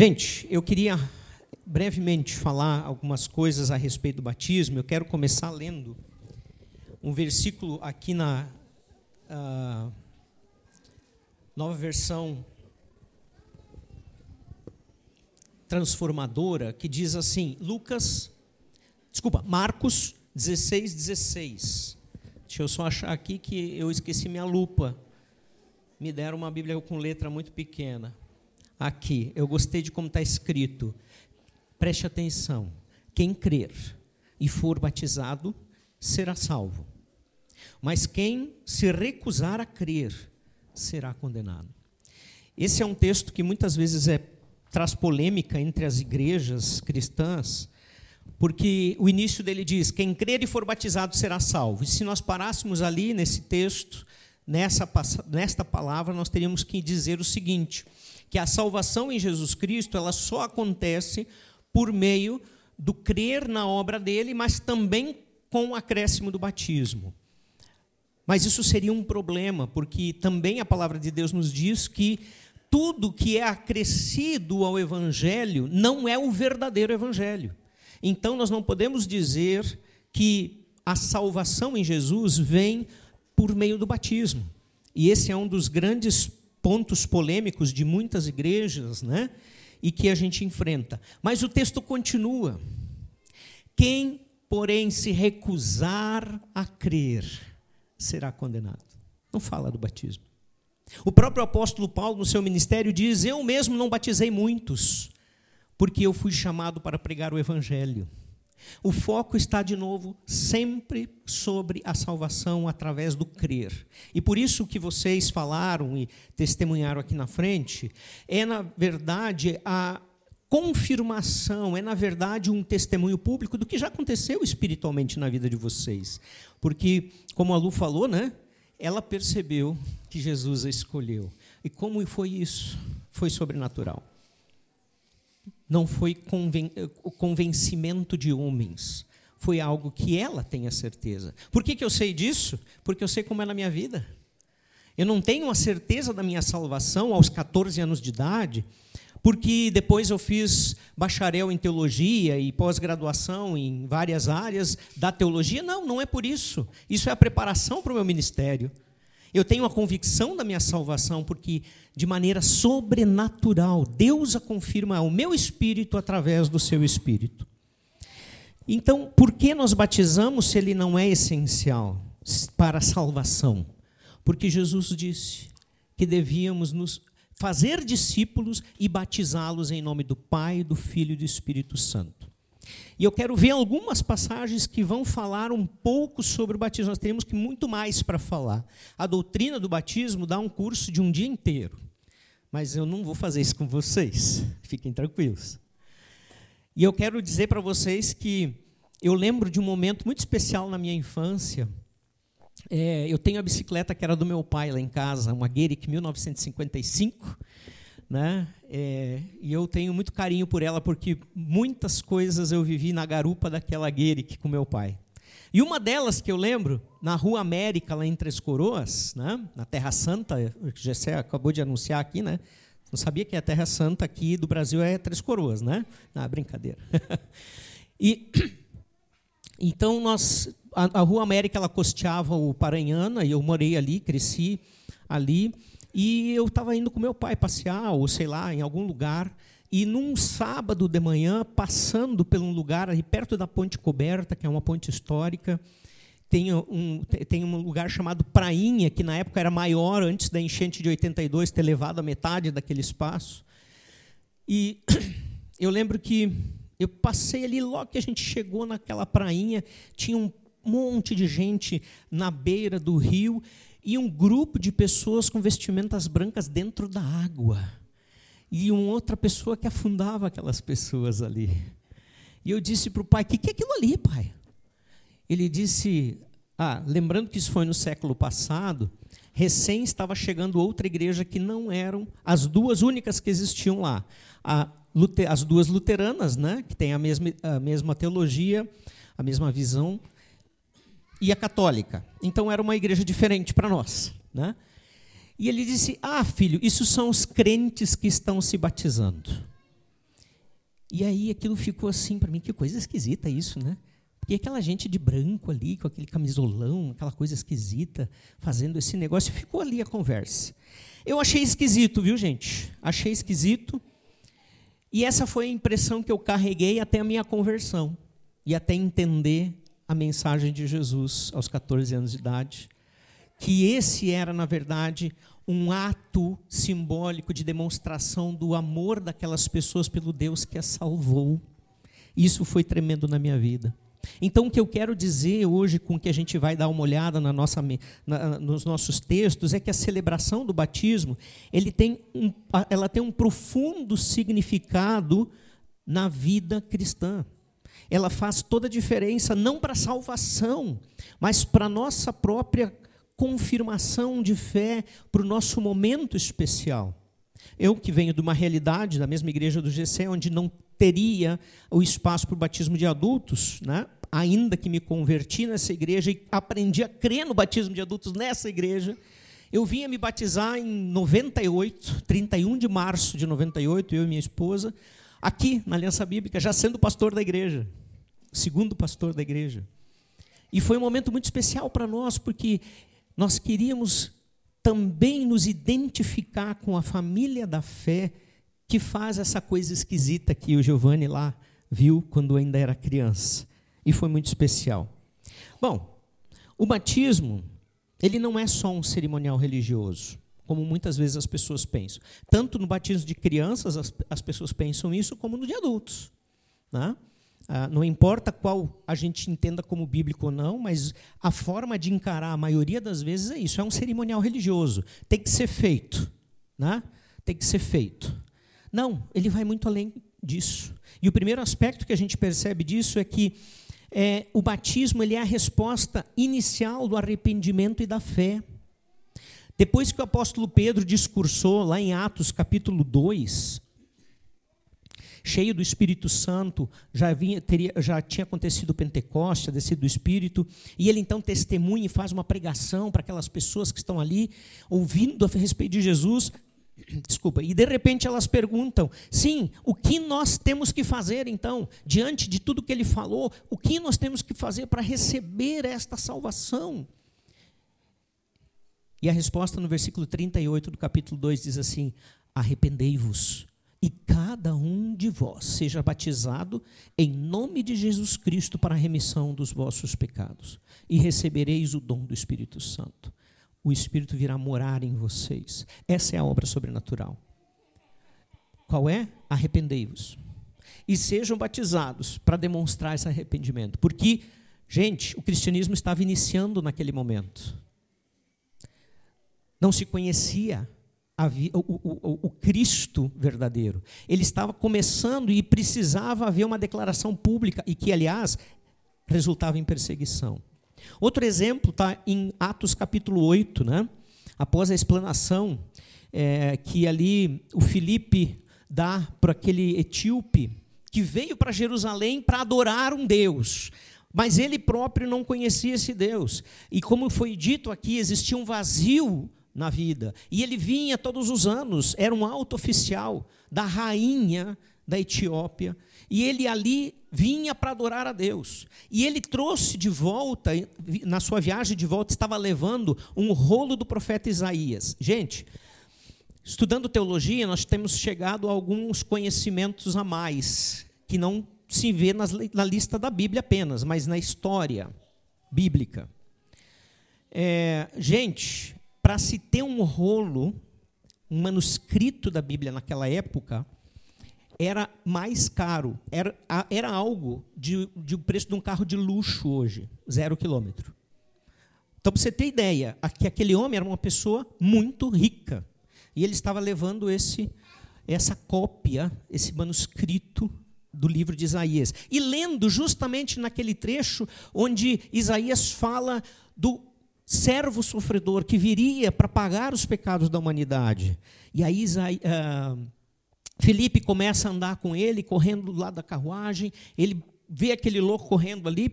Gente, eu queria brevemente falar algumas coisas a respeito do batismo. Eu quero começar lendo um versículo aqui na uh, nova versão transformadora, que diz assim: Lucas, desculpa, Marcos 16, 16. Deixa eu só achar aqui que eu esqueci minha lupa. Me deram uma Bíblia com letra muito pequena. Aqui, eu gostei de como está escrito. Preste atenção. Quem crer e for batizado será salvo. Mas quem se recusar a crer será condenado. Esse é um texto que muitas vezes é, traz polêmica entre as igrejas cristãs, porque o início dele diz: quem crer e for batizado será salvo. E se nós parássemos ali nesse texto, nessa, nesta palavra, nós teríamos que dizer o seguinte: que a salvação em Jesus Cristo ela só acontece por meio do crer na obra dele, mas também com o acréscimo do batismo. Mas isso seria um problema, porque também a palavra de Deus nos diz que tudo que é acrescido ao evangelho não é o verdadeiro evangelho. Então nós não podemos dizer que a salvação em Jesus vem por meio do batismo. E esse é um dos grandes pontos polêmicos de muitas igrejas, né? E que a gente enfrenta. Mas o texto continua. Quem, porém, se recusar a crer, será condenado. Não fala do batismo. O próprio apóstolo Paulo, no seu ministério, diz: Eu mesmo não batizei muitos, porque eu fui chamado para pregar o evangelho. O foco está de novo sempre sobre a salvação através do crer. E por isso que vocês falaram e testemunharam aqui na frente, é na verdade a confirmação, é na verdade um testemunho público do que já aconteceu espiritualmente na vida de vocês. Porque, como a Lu falou, né? Ela percebeu que Jesus a escolheu. E como foi isso? Foi sobrenatural não foi conven convencimento de homens, foi algo que ela tem a certeza. Por que, que eu sei disso? Porque eu sei como é na minha vida. Eu não tenho a certeza da minha salvação aos 14 anos de idade, porque depois eu fiz bacharel em teologia e pós-graduação em várias áreas da teologia. Não, não é por isso. Isso é a preparação para o meu ministério. Eu tenho a convicção da minha salvação, porque de maneira sobrenatural, Deus a confirma ao meu espírito através do seu espírito. Então, por que nós batizamos se ele não é essencial para a salvação? Porque Jesus disse que devíamos nos fazer discípulos e batizá-los em nome do Pai, do Filho e do Espírito Santo. E eu quero ver algumas passagens que vão falar um pouco sobre o batismo. Nós teremos que muito mais para falar. A doutrina do batismo dá um curso de um dia inteiro. Mas eu não vou fazer isso com vocês. Fiquem tranquilos. E eu quero dizer para vocês que eu lembro de um momento muito especial na minha infância. É, eu tenho a bicicleta que era do meu pai lá em casa, uma Gueric 1955 né? É, e eu tenho muito carinho por ela porque muitas coisas eu vivi na garupa daquela Gueric com meu pai. E uma delas que eu lembro, na Rua América, lá em Três Coroas, né? na Terra Santa, o Gessé acabou de anunciar aqui, né? Não sabia que a Terra Santa aqui do Brasil é Três Coroas, né? Ah, brincadeira. e então nós a, a Rua América ela costeava o Paranhana e eu morei ali, cresci ali. E eu estava indo com meu pai passear, ou sei lá, em algum lugar, e num sábado de manhã, passando por um lugar ali perto da Ponte Coberta, que é uma ponte histórica, tem um, tem um lugar chamado Prainha, que na época era maior, antes da enchente de 82 ter levado a metade daquele espaço. E eu lembro que eu passei ali, logo que a gente chegou naquela prainha, tinha um monte de gente na beira do rio, e um grupo de pessoas com vestimentas brancas dentro da água. E uma outra pessoa que afundava aquelas pessoas ali. E eu disse para o pai: O que, que é aquilo ali, pai? Ele disse: Ah, lembrando que isso foi no século passado, recém estava chegando outra igreja que não eram as duas únicas que existiam lá. A, as duas luteranas, né, que têm a mesma, a mesma teologia, a mesma visão, e a católica. Então era uma igreja diferente para nós. Né? E ele disse: Ah, filho, isso são os crentes que estão se batizando. E aí aquilo ficou assim para mim, que coisa esquisita isso, né? E aquela gente de branco ali, com aquele camisolão, aquela coisa esquisita, fazendo esse negócio, ficou ali a conversa. Eu achei esquisito, viu, gente? Achei esquisito. E essa foi a impressão que eu carreguei até a minha conversão e até entender a mensagem de Jesus aos 14 anos de idade, que esse era, na verdade, um ato simbólico de demonstração do amor daquelas pessoas pelo Deus que as salvou. Isso foi tremendo na minha vida. Então, o que eu quero dizer hoje, com que a gente vai dar uma olhada na nossa, na, nos nossos textos, é que a celebração do batismo ele tem um, ela tem um profundo significado na vida cristã. Ela faz toda a diferença, não para a salvação, mas para a nossa própria confirmação de fé, para o nosso momento especial. Eu que venho de uma realidade da mesma igreja do GC, onde não teria o espaço para o batismo de adultos, né? ainda que me converti nessa igreja e aprendi a crer no batismo de adultos nessa igreja. Eu vinha me batizar em 98, 31 de março de 98, eu e minha esposa, aqui na Aliança Bíblica, já sendo pastor da igreja, segundo pastor da igreja. E foi um momento muito especial para nós, porque nós queríamos também nos identificar com a família da fé que faz essa coisa esquisita que o Giovanni lá viu quando ainda era criança. E foi muito especial. Bom, o batismo, ele não é só um cerimonial religioso, como muitas vezes as pessoas pensam. Tanto no batismo de crianças, as, as pessoas pensam isso, como no de adultos. Né? Ah, não importa qual a gente entenda como bíblico ou não, mas a forma de encarar a maioria das vezes é isso: é um cerimonial religioso. Tem que ser feito. Né? Tem que ser feito. Não, ele vai muito além disso. E o primeiro aspecto que a gente percebe disso é que é, o batismo ele é a resposta inicial do arrependimento e da fé. Depois que o apóstolo Pedro discursou lá em Atos capítulo 2, cheio do Espírito Santo, já, vinha, teria, já tinha acontecido o Pentecoste, a do Espírito, e ele então testemunha e faz uma pregação para aquelas pessoas que estão ali, ouvindo a respeito de Jesus, Desculpa, e de repente elas perguntam: sim, o que nós temos que fazer então, diante de tudo que ele falou, o que nós temos que fazer para receber esta salvação? E a resposta no versículo 38 do capítulo 2 diz assim: Arrependei-vos e cada um de vós seja batizado em nome de Jesus Cristo para a remissão dos vossos pecados, e recebereis o dom do Espírito Santo o Espírito virá morar em vocês. Essa é a obra sobrenatural. Qual é? Arrependei-vos. E sejam batizados para demonstrar esse arrependimento. Porque, gente, o cristianismo estava iniciando naquele momento. Não se conhecia o, o, o, Cristo verdadeiro. Ele estava começando e precisava haver uma declaração pública, e que, aliás, resultava em perseguição. Outro exemplo está em Atos capítulo 8, né? após a explanação é, que ali o Filipe dá para aquele etíope que veio para Jerusalém para adorar um Deus. Mas ele próprio não conhecia esse Deus. E como foi dito aqui, existia um vazio na vida. E ele vinha todos os anos, era um alto oficial da rainha da Etiópia, e ele ali vinha para adorar a Deus. E ele trouxe de volta, na sua viagem de volta, estava levando um rolo do profeta Isaías. Gente, estudando teologia, nós temos chegado a alguns conhecimentos a mais, que não se vê nas, na lista da Bíblia apenas, mas na história bíblica. É, gente, para se ter um rolo, um manuscrito da Bíblia naquela época, era mais caro, era, era algo de, de um preço de um carro de luxo hoje, zero quilômetro. Então, para você ter ideia, que aquele homem era uma pessoa muito rica. E ele estava levando esse, essa cópia, esse manuscrito do livro de Isaías. E lendo justamente naquele trecho onde Isaías fala do servo sofredor que viria para pagar os pecados da humanidade. E aí uh, Felipe começa a andar com ele, correndo do lado da carruagem. Ele vê aquele louco correndo ali,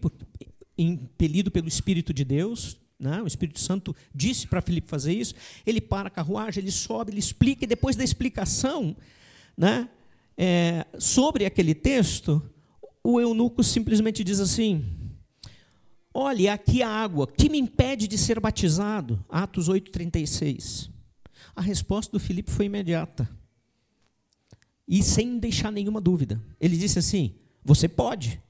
impelido pelo Espírito de Deus. Né? O Espírito Santo disse para Felipe fazer isso. Ele para a carruagem, ele sobe, ele explica, e depois da explicação, né? é, sobre aquele texto, o eunuco simplesmente diz assim: Olha, aqui a água, que me impede de ser batizado? Atos 8,36. A resposta do Filipe foi imediata. E sem deixar nenhuma dúvida. Ele disse assim: Você pode,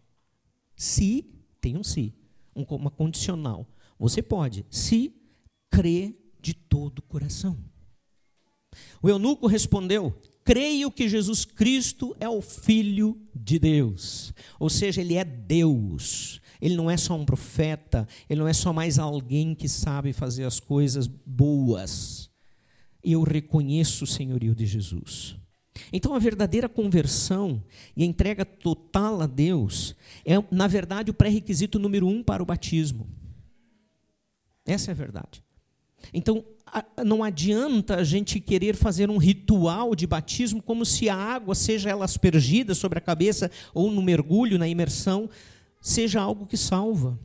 se, tem um se, uma condicional. Você pode, se crê de todo o coração. O eunuco respondeu: Creio que Jesus Cristo é o Filho de Deus. Ou seja, ele é Deus. Ele não é só um profeta, ele não é só mais alguém que sabe fazer as coisas boas. Eu reconheço o senhorio de Jesus. Então, a verdadeira conversão e a entrega total a Deus é, na verdade, o pré-requisito número um para o batismo. Essa é a verdade. Então, não adianta a gente querer fazer um ritual de batismo como se a água, seja ela aspergida sobre a cabeça ou no mergulho, na imersão, seja algo que salva.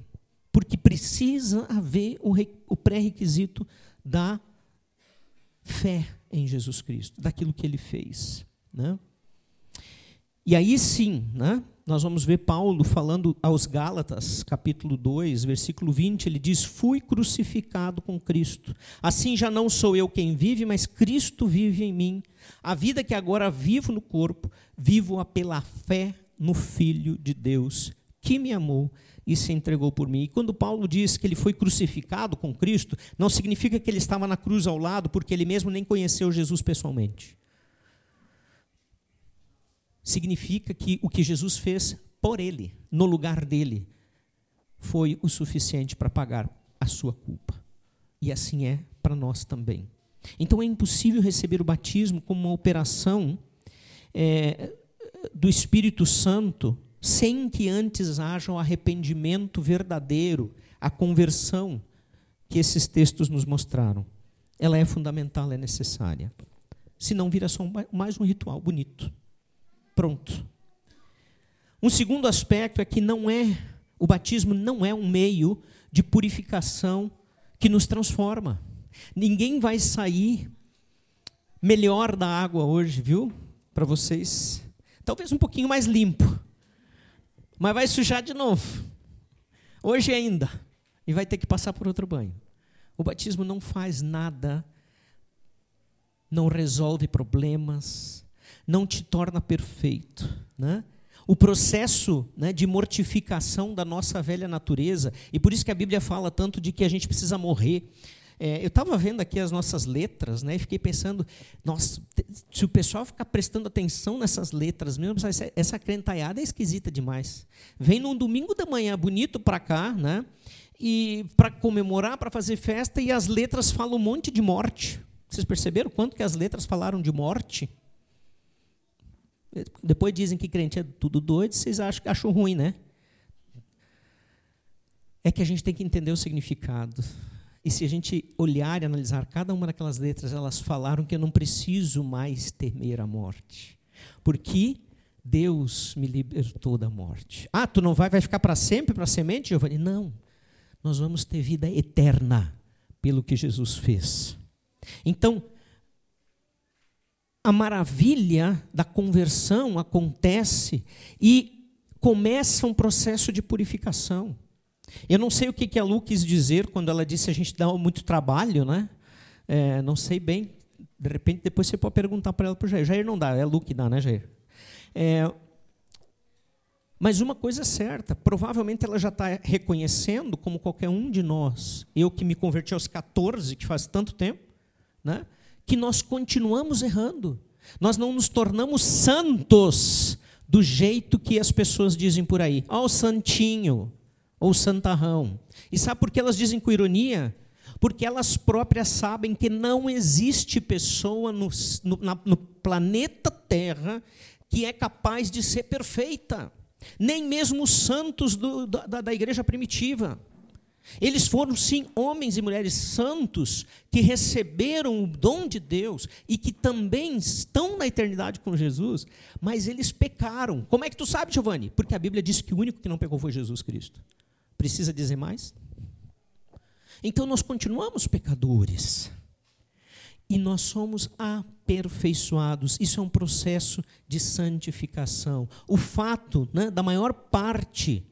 Porque precisa haver o pré-requisito da fé em Jesus Cristo, daquilo que ele fez. Né? E aí sim, né? nós vamos ver Paulo falando aos Gálatas, capítulo 2, versículo 20, ele diz: Fui crucificado com Cristo. Assim já não sou eu quem vive, mas Cristo vive em mim. A vida que agora vivo no corpo, vivo-a pela fé no Filho de Deus, que me amou e se entregou por mim. E quando Paulo diz que ele foi crucificado com Cristo, não significa que ele estava na cruz ao lado, porque ele mesmo nem conheceu Jesus pessoalmente significa que o que Jesus fez por ele, no lugar dele, foi o suficiente para pagar a sua culpa. E assim é para nós também. Então é impossível receber o batismo como uma operação é, do Espírito Santo sem que antes haja o um arrependimento verdadeiro, a conversão que esses textos nos mostraram. Ela é fundamental, é necessária. Senão vira só mais um ritual bonito pronto. Um segundo aspecto é que não é o batismo não é um meio de purificação que nos transforma. Ninguém vai sair melhor da água hoje, viu? Para vocês. Talvez um pouquinho mais limpo. Mas vai sujar de novo. Hoje ainda. E vai ter que passar por outro banho. O batismo não faz nada, não resolve problemas, não te torna perfeito. Né? O processo né, de mortificação da nossa velha natureza, e por isso que a Bíblia fala tanto de que a gente precisa morrer. É, eu estava vendo aqui as nossas letras né, e fiquei pensando, nossa, se o pessoal ficar prestando atenção nessas letras mesmo, essa, essa crentaiada é esquisita demais. Vem num domingo da manhã bonito para cá, né, e para comemorar, para fazer festa, e as letras falam um monte de morte. Vocês perceberam quanto que as letras falaram de morte? Depois dizem que crente é tudo doido, vocês acham, acham ruim, né? É que a gente tem que entender o significado. E se a gente olhar e analisar cada uma daquelas letras, elas falaram que eu não preciso mais temer a morte. Porque Deus me libertou da morte. Ah, tu não vai, vai ficar para sempre para semente, Giovanni? Não. Nós vamos ter vida eterna pelo que Jesus fez. Então, a maravilha da conversão acontece e começa um processo de purificação. Eu não sei o que a Lu quis dizer quando ela disse a gente dá muito trabalho, né? É, não sei bem. De repente, depois você pode perguntar para ela para o Jair. Jair não dá, é a Lu que dá, né, Jair? É, mas uma coisa é certa, provavelmente ela já está reconhecendo, como qualquer um de nós, eu que me converti aos 14, que faz tanto tempo, né? que nós continuamos errando. Nós não nos tornamos santos do jeito que as pessoas dizem por aí. Ó, oh, santinho, ou santarrão. E sabe por que elas dizem com ironia? Porque elas próprias sabem que não existe pessoa no, no, na, no planeta Terra que é capaz de ser perfeita. Nem mesmo os santos do, da, da igreja primitiva. Eles foram, sim, homens e mulheres santos que receberam o dom de Deus e que também estão na eternidade com Jesus, mas eles pecaram. Como é que tu sabe, Giovanni? Porque a Bíblia diz que o único que não pecou foi Jesus Cristo. Precisa dizer mais? Então nós continuamos pecadores. e nós somos aperfeiçoados. Isso é um processo de santificação. O fato né, da maior parte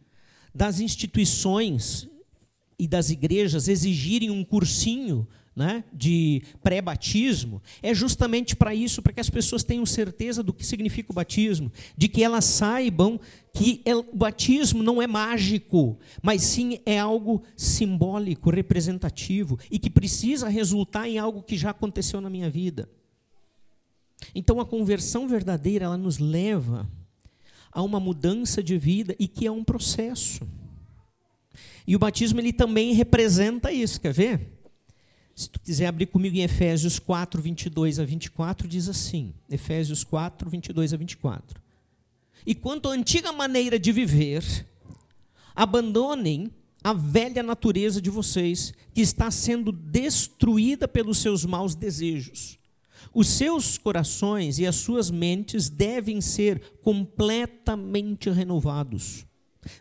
das instituições e das igrejas exigirem um cursinho né, de pré-batismo é justamente para isso, para que as pessoas tenham certeza do que significa o batismo, de que elas saibam que o batismo não é mágico, mas sim é algo simbólico, representativo e que precisa resultar em algo que já aconteceu na minha vida. Então a conversão verdadeira, ela nos leva a uma mudança de vida e que é um processo. E o batismo ele também representa isso, quer ver? Se tu quiser abrir comigo em Efésios 4, 22 a 24, diz assim: Efésios 4, 22 a 24. E quanto à antiga maneira de viver, abandonem a velha natureza de vocês, que está sendo destruída pelos seus maus desejos. Os seus corações e as suas mentes devem ser completamente renovados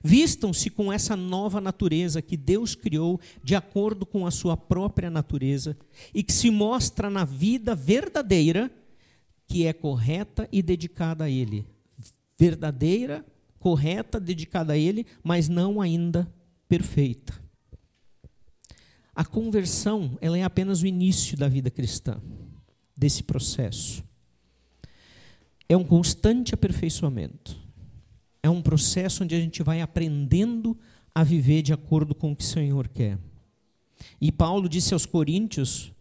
Vistam-se com essa nova natureza que Deus criou de acordo com a sua própria natureza e que se mostra na vida verdadeira, que é correta e dedicada a Ele. Verdadeira, correta, dedicada a Ele, mas não ainda perfeita. A conversão ela é apenas o início da vida cristã, desse processo. É um constante aperfeiçoamento é um processo onde a gente vai aprendendo a viver de acordo com o que o Senhor quer. E Paulo disse aos Coríntios,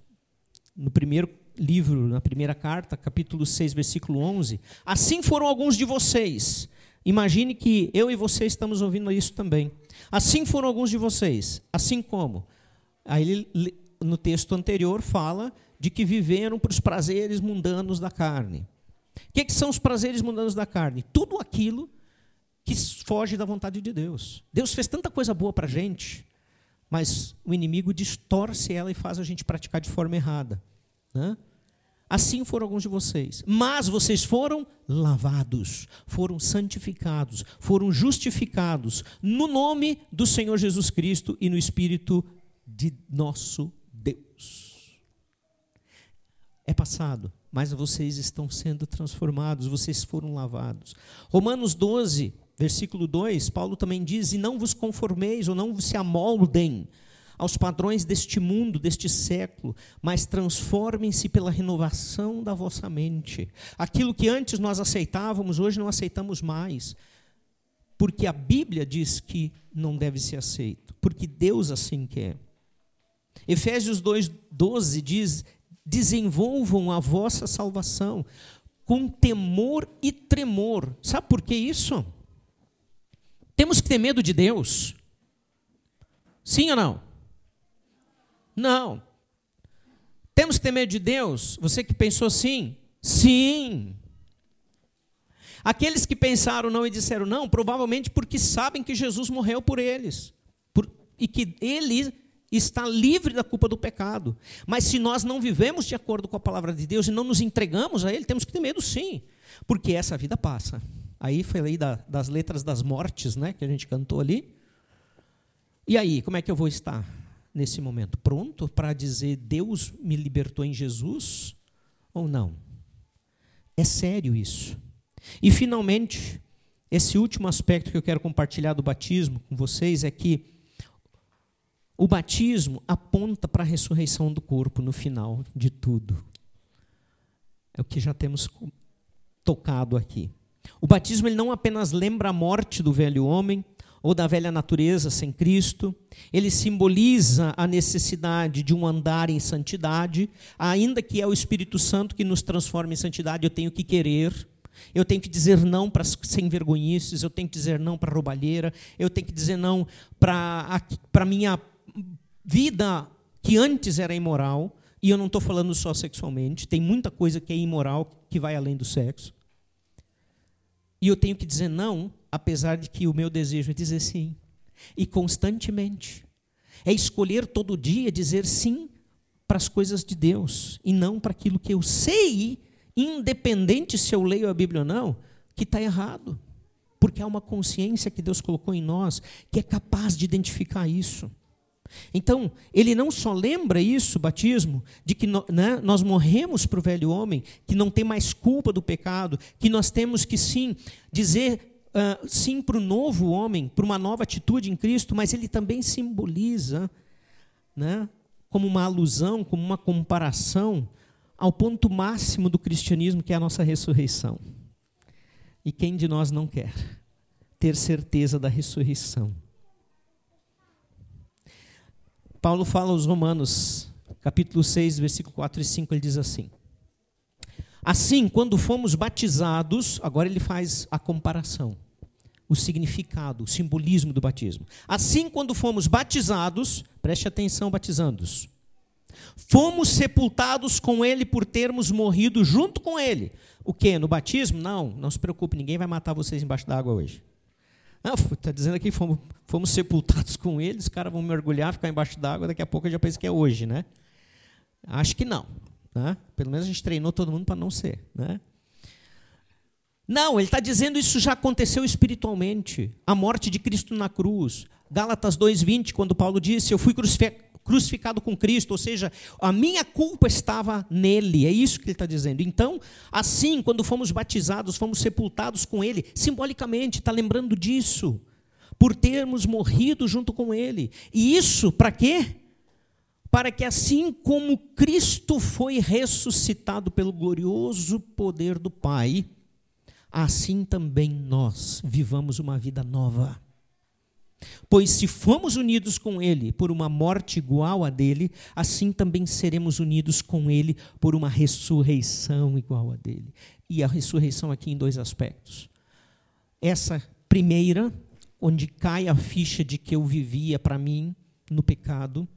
no primeiro livro, na primeira carta, capítulo 6, versículo 11: Assim foram alguns de vocês. Imagine que eu e você estamos ouvindo isso também. Assim foram alguns de vocês. Assim como? Aí ele, no texto anterior fala de que viveram para os prazeres mundanos da carne. O que, que são os prazeres mundanos da carne? Tudo aquilo que foge da vontade de Deus. Deus fez tanta coisa boa para a gente, mas o inimigo distorce ela e faz a gente praticar de forma errada. Né? Assim foram alguns de vocês. Mas vocês foram lavados, foram santificados, foram justificados no nome do Senhor Jesus Cristo e no Espírito de nosso Deus. É passado, mas vocês estão sendo transformados, vocês foram lavados. Romanos 12, Versículo 2, Paulo também diz: E não vos conformeis, ou não se amoldem aos padrões deste mundo, deste século, mas transformem-se pela renovação da vossa mente. Aquilo que antes nós aceitávamos, hoje não aceitamos mais. Porque a Bíblia diz que não deve ser aceito, porque Deus assim quer. Efésios 2,12 diz: desenvolvam a vossa salvação com temor e tremor. Sabe por que isso? Temos que ter medo de Deus? Sim ou não? Não. Temos que ter medo de Deus? Você que pensou sim? Sim. Aqueles que pensaram não e disseram não, provavelmente porque sabem que Jesus morreu por eles por, e que ele está livre da culpa do pecado. Mas se nós não vivemos de acordo com a palavra de Deus e não nos entregamos a Ele, temos que ter medo sim, porque essa vida passa. Aí falei da, das letras das mortes, né, que a gente cantou ali. E aí, como é que eu vou estar nesse momento? Pronto para dizer Deus me libertou em Jesus ou não? É sério isso. E finalmente, esse último aspecto que eu quero compartilhar do batismo com vocês é que o batismo aponta para a ressurreição do corpo no final de tudo. É o que já temos tocado aqui. O batismo ele não apenas lembra a morte do velho homem ou da velha natureza sem Cristo, ele simboliza a necessidade de um andar em santidade, ainda que é o Espírito Santo que nos transforma em santidade, eu tenho que querer, eu tenho que dizer não para sem vergonhices, eu tenho que dizer não para roubalheira, eu tenho que dizer não para a minha vida que antes era imoral, e eu não estou falando só sexualmente, tem muita coisa que é imoral que vai além do sexo. E eu tenho que dizer não, apesar de que o meu desejo é dizer sim. E constantemente. É escolher todo dia dizer sim para as coisas de Deus e não para aquilo que eu sei, independente se eu leio a Bíblia ou não, que está errado. Porque há uma consciência que Deus colocou em nós que é capaz de identificar isso. Então, ele não só lembra isso, batismo, de que né, nós morremos para o velho homem, que não tem mais culpa do pecado, que nós temos que sim dizer uh, sim para o novo homem, para uma nova atitude em Cristo, mas ele também simboliza, né, como uma alusão, como uma comparação ao ponto máximo do cristianismo, que é a nossa ressurreição. E quem de nós não quer ter certeza da ressurreição? Paulo fala aos Romanos, capítulo 6, versículo 4 e 5, ele diz assim: Assim, quando fomos batizados, agora ele faz a comparação, o significado, o simbolismo do batismo. Assim, quando fomos batizados, preste atenção, batizando-os, fomos sepultados com ele por termos morrido junto com ele. O que? No batismo? Não, não se preocupe, ninguém vai matar vocês embaixo d'água hoje. Está dizendo aqui fomos, fomos sepultados com eles, os caras vão mergulhar, ficar embaixo d'água, daqui a pouco eu já penso que é hoje, né? Acho que não. Né? Pelo menos a gente treinou todo mundo para não ser. Né? Não, ele está dizendo isso já aconteceu espiritualmente. A morte de Cristo na cruz. Gálatas 2,20, quando Paulo disse: Eu fui crucificado crucificado com Cristo, ou seja, a minha culpa estava nele, é isso que ele está dizendo. Então, assim, quando fomos batizados, fomos sepultados com ele, simbolicamente, está lembrando disso, por termos morrido junto com ele. E isso para quê? Para que assim como Cristo foi ressuscitado pelo glorioso poder do Pai, assim também nós vivamos uma vida nova. Pois se fomos unidos com Ele por uma morte igual a dele, assim também seremos unidos com Ele por uma ressurreição igual a dele. E a ressurreição aqui em dois aspectos. Essa primeira, onde cai a ficha de que eu vivia para mim no pecado,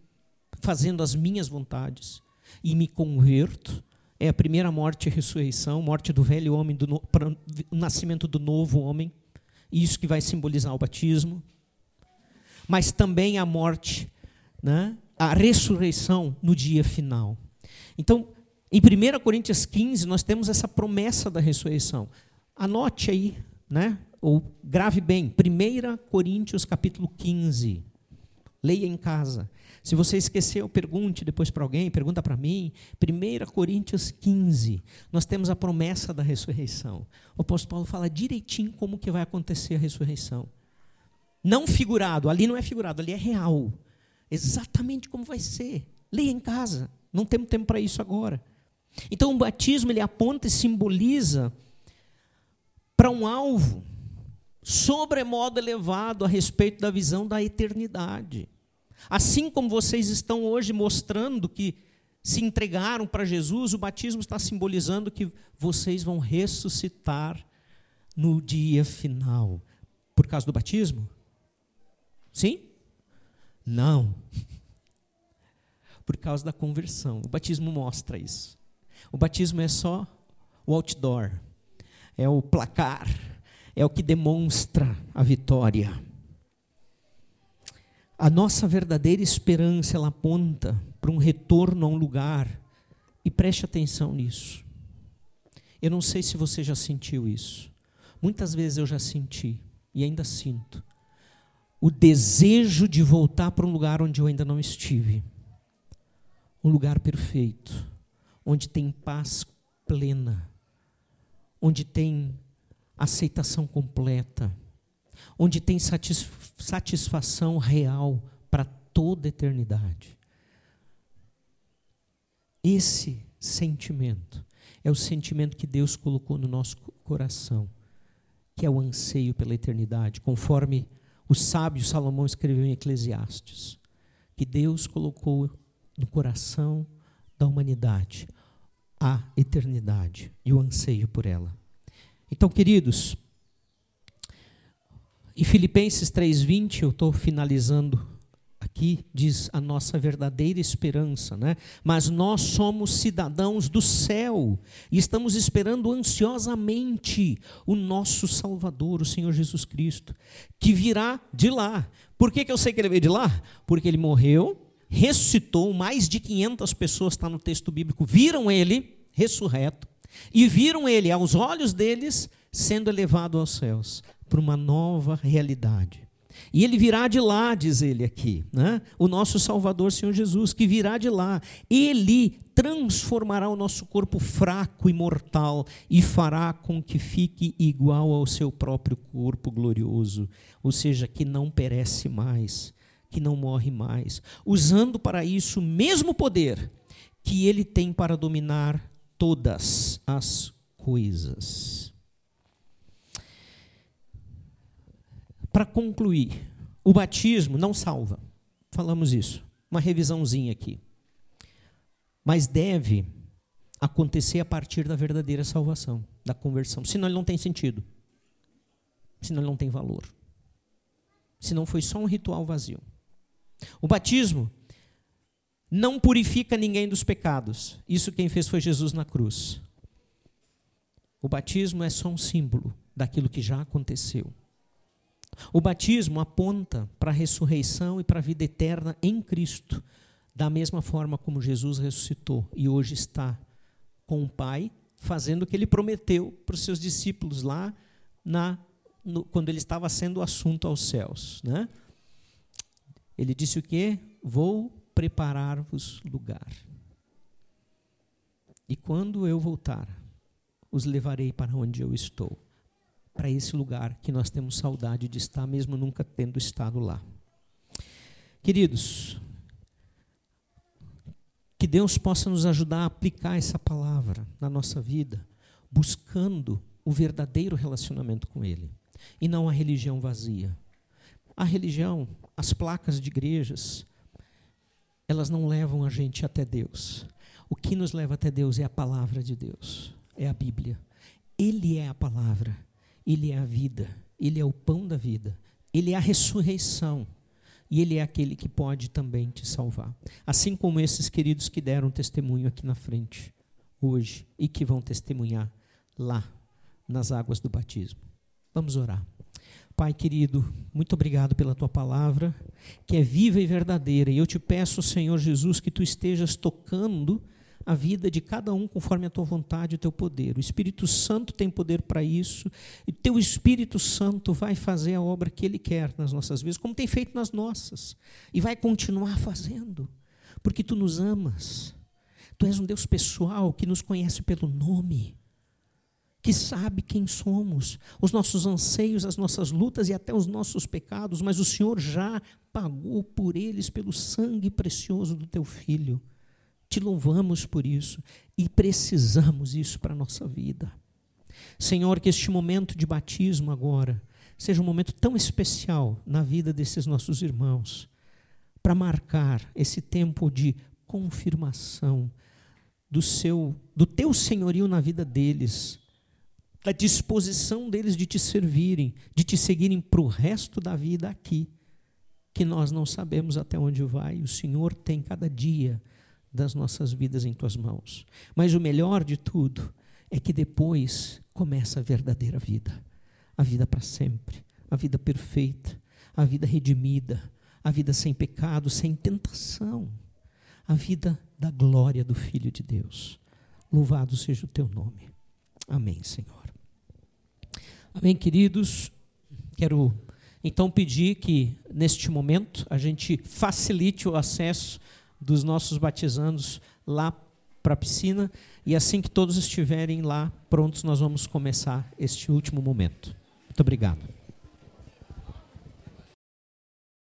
fazendo as minhas vontades, e me converto, é a primeira morte e ressurreição, morte do velho homem, do no, para, o nascimento do novo homem, isso que vai simbolizar o batismo mas também a morte, né? a ressurreição no dia final. Então, em 1 Coríntios 15, nós temos essa promessa da ressurreição. Anote aí, né? ou grave bem, 1 Coríntios capítulo 15. Leia em casa. Se você esqueceu, pergunte depois para alguém, pergunta para mim. 1 Coríntios 15, nós temos a promessa da ressurreição. O apóstolo Paulo fala direitinho como que vai acontecer a ressurreição. Não figurado, ali não é figurado, ali é real. Exatamente como vai ser. Leia em casa. Não temos tempo para isso agora. Então o batismo ele aponta e simboliza para um alvo sobremodo elevado a respeito da visão da eternidade. Assim como vocês estão hoje mostrando que se entregaram para Jesus, o batismo está simbolizando que vocês vão ressuscitar no dia final. Por causa do batismo? Sim? Não. Por causa da conversão. O batismo mostra isso. O batismo é só o outdoor, é o placar, é o que demonstra a vitória. A nossa verdadeira esperança ela aponta para um retorno a um lugar e preste atenção nisso. Eu não sei se você já sentiu isso. Muitas vezes eu já senti e ainda sinto o desejo de voltar para um lugar onde eu ainda não estive. Um lugar perfeito, onde tem paz plena, onde tem aceitação completa, onde tem satisfação real para toda a eternidade. Esse sentimento é o sentimento que Deus colocou no nosso coração, que é o anseio pela eternidade, conforme o sábio Salomão escreveu em Eclesiastes que Deus colocou no coração da humanidade a eternidade e o anseio por ela. Então, queridos, em Filipenses 3:20, eu estou finalizando aqui diz a nossa verdadeira esperança, né? Mas nós somos cidadãos do céu e estamos esperando ansiosamente o nosso Salvador, o Senhor Jesus Cristo, que virá de lá. Por que, que eu sei que ele veio de lá? Porque ele morreu, ressuscitou, mais de 500 pessoas, está no texto bíblico, viram ele ressurreto e viram ele, aos olhos deles, sendo elevado aos céus para uma nova realidade. E ele virá de lá, diz ele aqui, né? o nosso Salvador, Senhor Jesus, que virá de lá. Ele transformará o nosso corpo fraco e mortal e fará com que fique igual ao seu próprio corpo glorioso, ou seja, que não perece mais, que não morre mais, usando para isso o mesmo poder que ele tem para dominar todas as coisas. Para concluir, o batismo não salva. Falamos isso. Uma revisãozinha aqui. Mas deve acontecer a partir da verdadeira salvação, da conversão. Senão ele não tem sentido. Senão ele não tem valor. Senão foi só um ritual vazio. O batismo não purifica ninguém dos pecados. Isso quem fez foi Jesus na cruz. O batismo é só um símbolo daquilo que já aconteceu. O batismo aponta para a ressurreição e para a vida eterna em Cristo, da mesma forma como Jesus ressuscitou e hoje está com o Pai, fazendo o que ele prometeu para os seus discípulos lá na, no, quando ele estava sendo assunto aos céus. Né? Ele disse o quê? Vou preparar-vos lugar. E quando eu voltar, os levarei para onde eu estou para esse lugar que nós temos saudade de estar, mesmo nunca tendo estado lá. Queridos, que Deus possa nos ajudar a aplicar essa palavra na nossa vida, buscando o verdadeiro relacionamento com Ele e não a religião vazia. A religião, as placas de igrejas, elas não levam a gente até Deus. O que nos leva até Deus é a palavra de Deus, é a Bíblia. Ele é a palavra. Ele é a vida, Ele é o pão da vida, Ele é a ressurreição e Ele é aquele que pode também te salvar. Assim como esses queridos que deram testemunho aqui na frente, hoje, e que vão testemunhar lá, nas águas do batismo. Vamos orar. Pai querido, muito obrigado pela tua palavra, que é viva e verdadeira, e eu te peço, Senhor Jesus, que tu estejas tocando a vida de cada um conforme a tua vontade e o teu poder. O Espírito Santo tem poder para isso, e teu Espírito Santo vai fazer a obra que ele quer nas nossas vidas, como tem feito nas nossas, e vai continuar fazendo, porque tu nos amas. Tu és um Deus pessoal que nos conhece pelo nome, que sabe quem somos, os nossos anseios, as nossas lutas e até os nossos pecados, mas o Senhor já pagou por eles pelo sangue precioso do teu filho. Te louvamos por isso e precisamos isso para a nossa vida. Senhor, que este momento de batismo agora seja um momento tão especial na vida desses nossos irmãos, para marcar esse tempo de confirmação do seu do teu senhorio na vida deles, da disposição deles de te servirem, de te seguirem para o resto da vida aqui, que nós não sabemos até onde vai. O Senhor tem cada dia das nossas vidas em tuas mãos. Mas o melhor de tudo é que depois começa a verdadeira vida, a vida para sempre, a vida perfeita, a vida redimida, a vida sem pecado, sem tentação, a vida da glória do Filho de Deus. Louvado seja o teu nome. Amém, Senhor. Amém, queridos. Quero então pedir que neste momento a gente facilite o acesso dos nossos batizandos lá para a piscina. E assim que todos estiverem lá prontos, nós vamos começar este último momento. Muito obrigado.